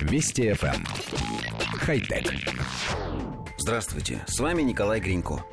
Вести FM. Эм. Хай-тек. Здравствуйте, с вами Николай Гринько.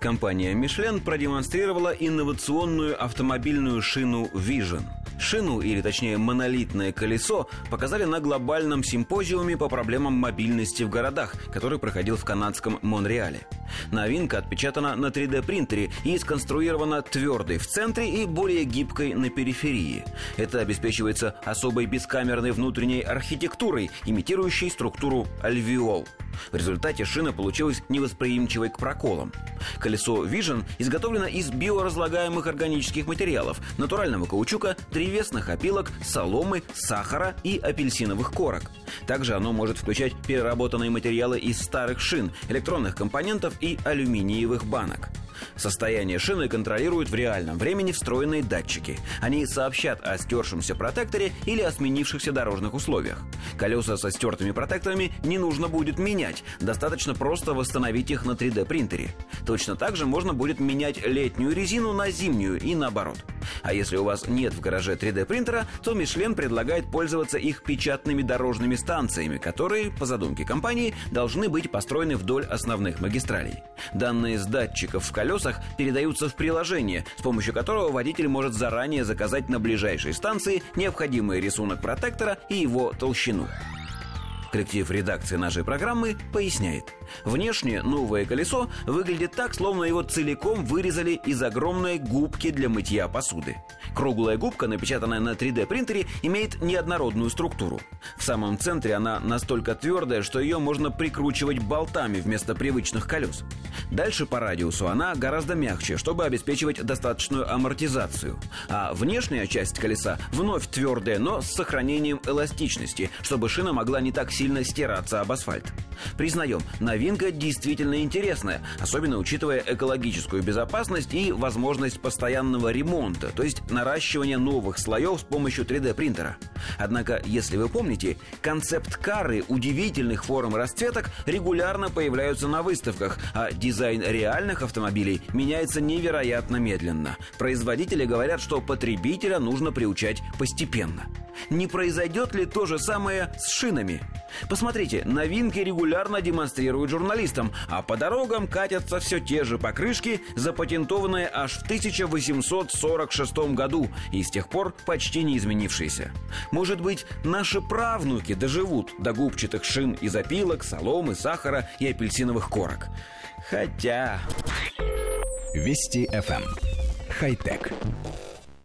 Компания Michelin продемонстрировала инновационную автомобильную шину Vision – Шину, или точнее монолитное колесо, показали на глобальном симпозиуме по проблемам мобильности в городах, который проходил в канадском Монреале. Новинка отпечатана на 3D-принтере и сконструирована твердой в центре и более гибкой на периферии. Это обеспечивается особой бескамерной внутренней архитектурой, имитирующей структуру альвеол. В результате шина получилась невосприимчивой к проколам. Колесо Vision изготовлено из биоразлагаемых органических материалов, натурального каучука, древесных опилок, соломы, сахара и апельсиновых корок. Также оно может включать переработанные материалы из старых шин, электронных компонентов и алюминиевых банок. Состояние шины контролируют в реальном времени встроенные датчики. Они сообщат о стершемся протекторе или о сменившихся дорожных условиях. Колеса со стертыми протекторами не нужно будет менять, достаточно просто восстановить их на 3D принтере. Точно так же можно будет менять летнюю резину на зимнюю и наоборот. А если у вас нет в гараже 3D принтера, то Мишлен предлагает пользоваться их печатными дорожными станциями, которые, по задумке компании, должны быть построены вдоль основных магистралей. Данные с датчиков в колесах передаются в приложение, с помощью которого водитель может заранее заказать на ближайшей станции необходимый рисунок протектора и его толщину. Коллектив редакции нашей программы поясняет. Внешне новое колесо выглядит так, словно его целиком вырезали из огромной губки для мытья посуды. Круглая губка, напечатанная на 3D принтере, имеет неоднородную структуру. В самом центре она настолько твердая, что ее можно прикручивать болтами вместо привычных колес. Дальше по радиусу она гораздо мягче, чтобы обеспечивать достаточную амортизацию. А внешняя часть колеса вновь твердая, но с сохранением эластичности, чтобы шина могла не так сильно стираться об асфальт. Признаем, новинка действительно интересная, особенно учитывая экологическую безопасность и возможность постоянного ремонта, то есть наращивания новых слоев с помощью 3D принтера. Однако, если вы помните, концепт-кары удивительных форм расцветок регулярно появляются на выставках, а дизайн реальных автомобилей меняется невероятно медленно. Производители говорят, что потребителя нужно приучать постепенно. Не произойдет ли то же самое с шинами? Посмотрите, новинки регулярно демонстрируют журналистам, а по дорогам катятся все те же покрышки, запатентованные аж в 1846 году и с тех пор почти не изменившиеся. Может быть, наши правнуки доживут до губчатых шин из опилок, соломы, сахара и апельсиновых корок. Хотя... Вести FM. Эм. Хай-тек.